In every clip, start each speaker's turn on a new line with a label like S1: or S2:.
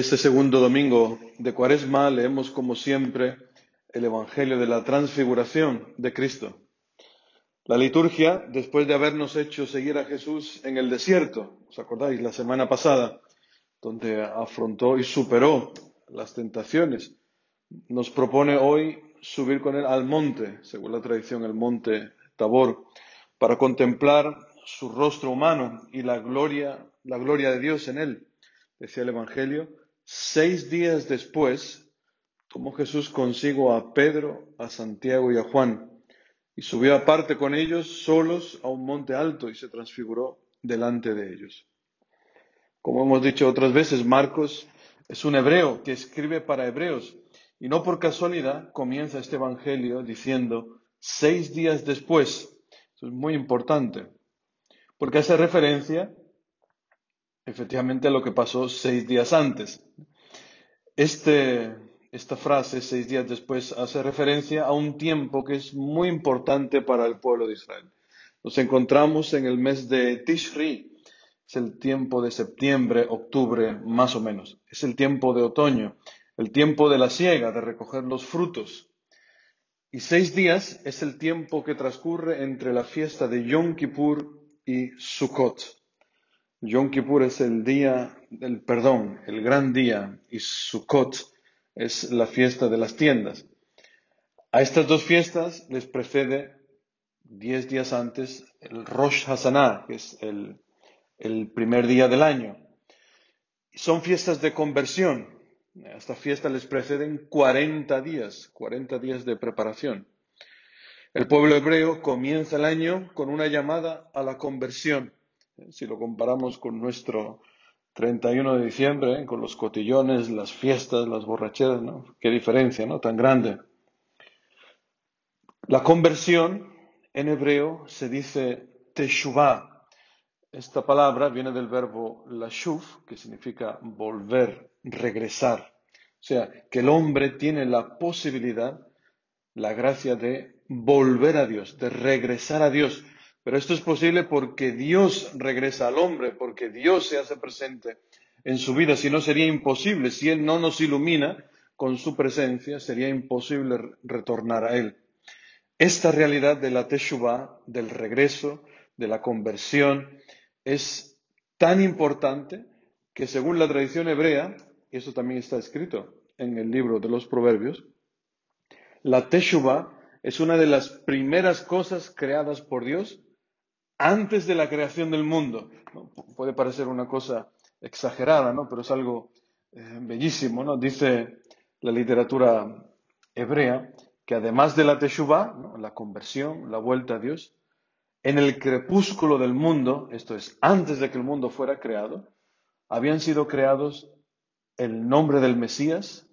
S1: Este segundo domingo de Cuaresma leemos como siempre el Evangelio de la Transfiguración de Cristo. La liturgia, después de habernos hecho seguir a Jesús en el desierto, ¿os acordáis? La semana pasada, donde afrontó y superó las tentaciones, nos propone hoy subir con él al monte, según la tradición, el monte Tabor, para contemplar su rostro humano y la gloria, la gloria de Dios en él decía el Evangelio, seis días después tomó Jesús consigo a Pedro, a Santiago y a Juan, y subió aparte con ellos solos a un monte alto y se transfiguró delante de ellos. Como hemos dicho otras veces, Marcos es un hebreo que escribe para hebreos, y no por casualidad comienza este Evangelio diciendo seis días después. Es muy importante, porque hace referencia efectivamente lo que pasó seis días antes. Este, esta frase, seis días después, hace referencia a un tiempo que es muy importante para el pueblo de Israel. Nos encontramos en el mes de Tishri, es el tiempo de septiembre, octubre, más o menos. Es el tiempo de otoño, el tiempo de la siega, de recoger los frutos. Y seis días es el tiempo que transcurre entre la fiesta de Yom Kippur y Sukkot. Yom Kippur es el día del perdón, el gran día, y Sukkot es la fiesta de las tiendas. A estas dos fiestas les precede diez días antes el Rosh Hashanah, que es el, primer día del año. Son fiestas de conversión. A esta fiesta les preceden 40 días, 40 días de preparación. El pueblo hebreo comienza el año con una llamada a la conversión si lo comparamos con nuestro 31 de diciembre, con los cotillones, las fiestas, las borracheras, ¿no? Qué diferencia, ¿no? Tan grande. La conversión en hebreo se dice teshuvah. Esta palabra viene del verbo lashuv, que significa volver, regresar. O sea, que el hombre tiene la posibilidad, la gracia de volver a Dios, de regresar a Dios. Pero esto es posible porque Dios regresa al hombre, porque Dios se hace presente en su vida. Si no, sería imposible. Si Él no nos ilumina con su presencia, sería imposible retornar a Él. Esta realidad de la Teshuvah, del regreso, de la conversión, es tan importante que según la tradición hebrea, y eso también está escrito en el libro de los Proverbios, la Teshuvah es una de las primeras cosas creadas por Dios antes de la creación del mundo. Puede parecer una cosa exagerada, ¿no? pero es algo eh, bellísimo. ¿no? Dice la literatura hebrea que además de la Teshuvah, la conversión, la vuelta a Dios, en el crepúsculo del mundo, esto es, antes de que el mundo fuera creado, habían sido creados el nombre del Mesías,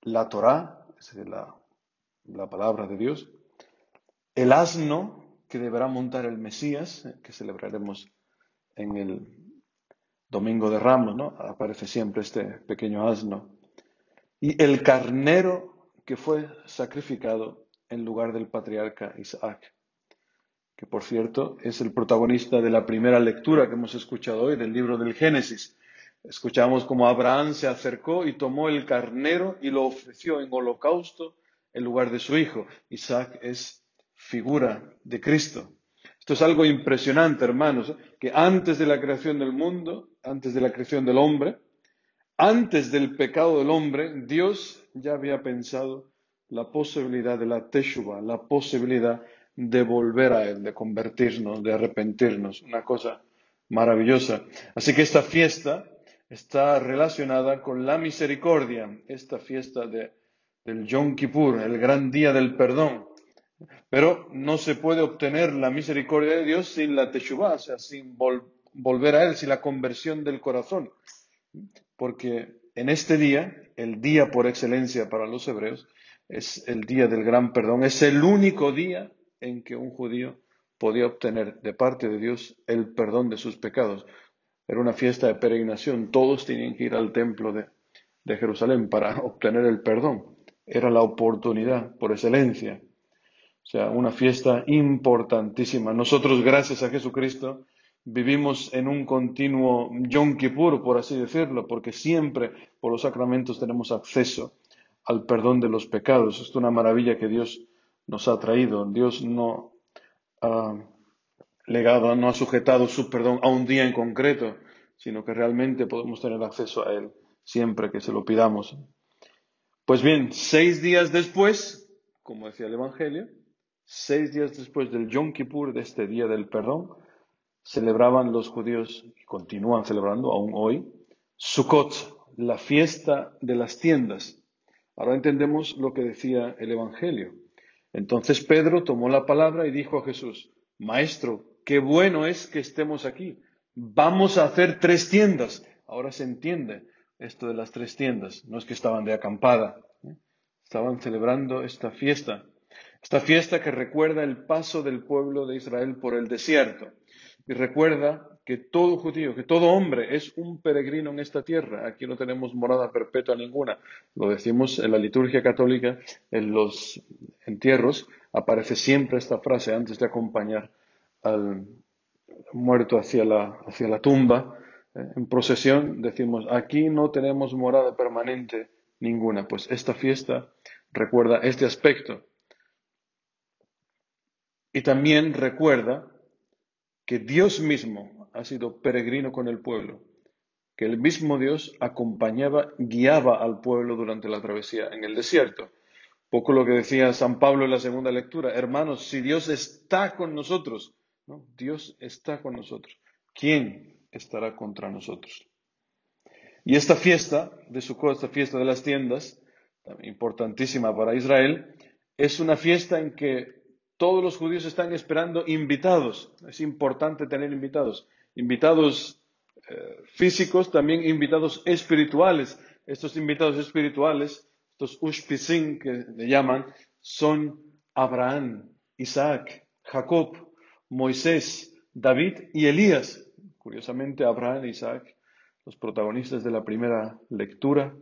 S1: la Torá, la palabra de Dios, el asno, que deberá montar el Mesías, eh, que celebraremos en el Domingo de Ramos, ¿no? Aparece siempre este pequeño asno. Y el carnero que fue sacrificado en lugar del patriarca Isaac, que por cierto es el protagonista de la primera lectura que hemos escuchado hoy del libro del Génesis. Escuchamos cómo Abraham se acercó y tomó el carnero y lo ofreció en holocausto en lugar de su hijo. Isaac es figura de Cristo. Esto es algo impresionante, hermanos, que antes de la creación del mundo, antes de la creación del hombre, antes del pecado del hombre, Dios ya había pensado la posibilidad de la teshuva, la posibilidad de volver a Él, de convertirnos, de arrepentirnos, una cosa maravillosa. Así que esta fiesta está relacionada con la misericordia, esta fiesta de, del Yom Kippur, el gran día del perdón. Pero no se puede obtener la misericordia de Dios sin la teshuvah, o sea, sin volver a Él, sin la conversión del corazón. Porque en este día, el día por excelencia para los hebreos, es el día del gran perdón. Es el único día en que un judío podía obtener de parte de Dios el perdón de sus pecados. Era una fiesta de peregrinación. Todos tenían que ir al templo de, de Jerusalén para obtener el perdón. Era la oportunidad por excelencia. O sea, una fiesta importantísima. Nosotros, gracias a Jesucristo, vivimos en un continuo Yom Kippur, por así decirlo, porque siempre por los sacramentos tenemos acceso al perdón de los pecados. Es una maravilla que Dios nos ha traído. Dios no ha legado, no ha sujetado su perdón a un día en concreto, sino que realmente podemos tener acceso a Él siempre que se lo pidamos. Pues bien, seis días después, como decía el Evangelio, seis días después del Yom Kippur, de este día del perdón, celebraban los judíos, y continúan celebrando aún hoy, Sukkot, la fiesta de las tiendas. Ahora entendemos lo que decía el Evangelio. Entonces Pedro tomó la palabra y dijo a Jesús, Maestro, qué bueno es que estemos aquí. Vamos a hacer tres tiendas. Ahora se entiende esto de las tres tiendas. No es que estaban de acampada. ¿eh? Estaban celebrando esta fiesta. Esta fiesta que recuerda el paso del pueblo de Israel por el desierto. Y recuerda que todo judío, que todo hombre es un peregrino en esta tierra. Aquí no tenemos morada perpetua ninguna. Lo decimos en la liturgia católica, en los entierros, aparece siempre esta frase antes de acompañar al muerto hacia la, hacia la tumba. Eh, en procesión decimos, aquí no tenemos morada permanente ninguna. Pues esta fiesta recuerda este aspecto. Y también recuerda que Dios mismo ha sido peregrino con el pueblo, que el mismo Dios acompañaba, guiaba al pueblo durante la travesía en el desierto. Poco lo que decía San Pablo en la segunda lectura, hermanos, si Dios está con nosotros, ¿no? Dios está con nosotros, ¿quién estará contra nosotros? Y esta fiesta de Sukkot, esta fiesta de las tiendas, importantísima para Israel, es una fiesta en que todos los judíos están esperando invitados. Es importante tener invitados. Invitados eh, físicos, también invitados espirituales. Estos invitados espirituales, estos ushpisin que le llaman, son Abraham, Isaac, Jacob, Moisés, David y Elías. Curiosamente, Abraham e Isaac, los protagonistas de la primera lectura,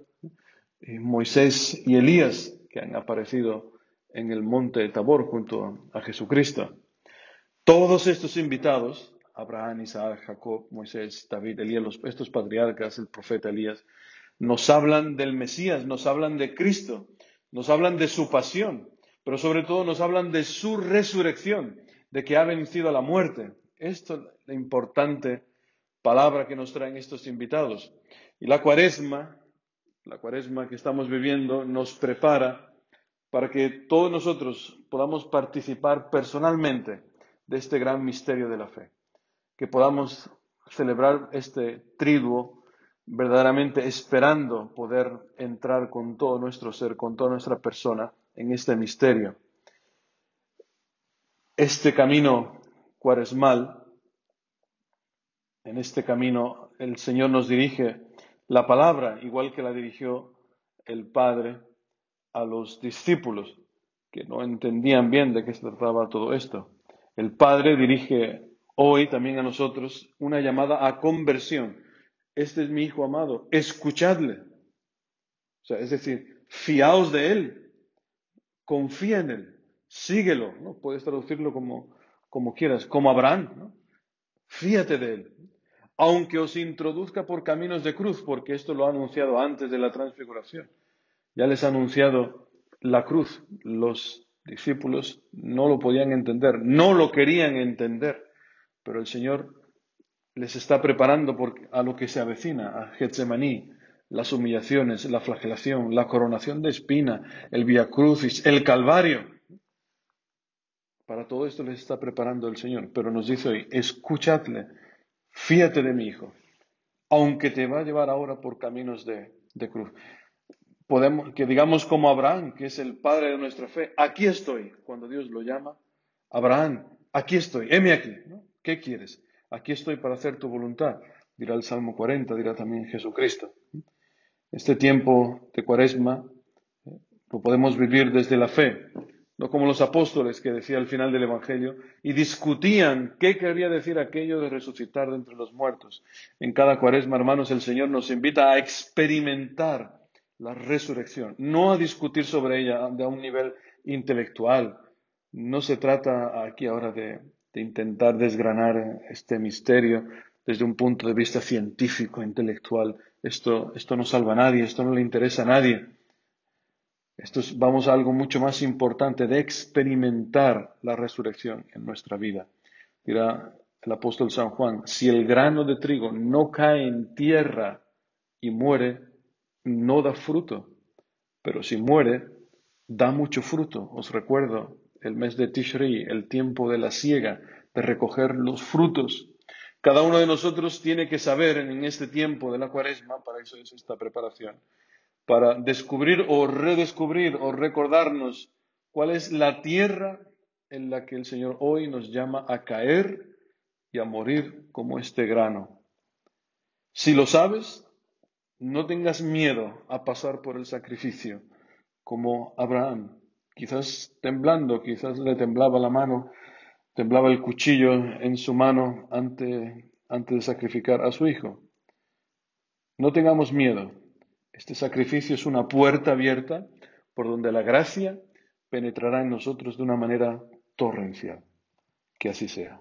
S1: Moisés y Elías, que han aparecido en el monte de Tabor junto a Jesucristo. Todos estos invitados, Abraham, Isaac, Jacob, Moisés, David, Elías, estos patriarcas, el profeta Elías, nos hablan del Mesías, nos hablan de Cristo, nos hablan de su pasión, pero sobre todo nos hablan de su resurrección, de que ha vencido a la muerte. Esto es la importante palabra que nos traen estos invitados. Y la cuaresma, la cuaresma que estamos viviendo, nos prepara para que todos nosotros podamos participar personalmente de este gran misterio de la fe, que podamos celebrar este triduo verdaderamente esperando poder entrar con todo nuestro ser, con toda nuestra persona en este misterio. Este camino cuaresmal, en este camino el Señor nos dirige la palabra, igual que la dirigió el Padre a los discípulos que no entendían bien de qué se trataba todo esto. El Padre dirige hoy también a nosotros una llamada a conversión. Este es mi Hijo amado, escuchadle. O sea, es decir, fiaos de Él, confía en Él, síguelo. ¿no? Puedes traducirlo como, como quieras, como Abraham. ¿no? Fíate de Él. Aunque os introduzca por caminos de cruz, porque esto lo ha anunciado antes de la transfiguración ya les ha anunciado la cruz. Los discípulos no lo podían entender, no lo querían entender, pero el Señor les está preparando a lo que se avecina, a Getsemaní, las humillaciones, la flagelación, la coronación de espina, el Via Crucis, el Calvario. Para todo esto les está preparando el Señor, pero nos dice hoy, escúchadle, fíate de mi Hijo, aunque te va a llevar ahora por caminos de cruz que digamos como Abraham, que es el padre de nuestra fe, aquí estoy, cuando Dios lo llama, Abraham, aquí estoy, heme aquí, ¿qué quieres? Aquí estoy para hacer tu voluntad, dirá el Salmo 40, dirá también Jesucristo. Este tiempo de cuaresma ¿eh? lo podemos vivir desde la fe, no como los apóstoles que decía al final del Evangelio, y discutían qué quería decir aquello de resucitar de entre los muertos. En cada cuaresma, hermanos, el Señor nos invita a experimentar la resurrección, no a discutir sobre ella de un nivel intelectual. No se trata aquí ahora de intentar desgranar este misterio desde un punto de vista científico, intelectual. Esto, esto no salva a nadie, esto no le interesa a nadie. Esto es, vamos a algo mucho más importante, de experimentar la resurrección en nuestra vida. Dirá el apóstol San Juan, si el grano de trigo no cae en tierra y muere, no da fruto, pero si muere, da mucho fruto. Os recuerdo el mes de Tishri, el tiempo de la siega, de recoger los frutos. Cada uno de nosotros tiene que saber en este tiempo de la cuaresma, para eso es esta preparación, para descubrir o redescubrir o recordarnos cuál es la tierra en la que el Señor hoy nos llama a caer y a morir como este grano. Si lo sabes, no tengas miedo a pasar por el sacrificio, como Abraham, quizás temblando, quizás le temblaba la mano, temblaba el cuchillo en su mano antes, antes de sacrificar a su hijo. No tengamos miedo, este sacrificio es una puerta abierta por donde la gracia penetrará en nosotros de una manera torrencial. Que así sea.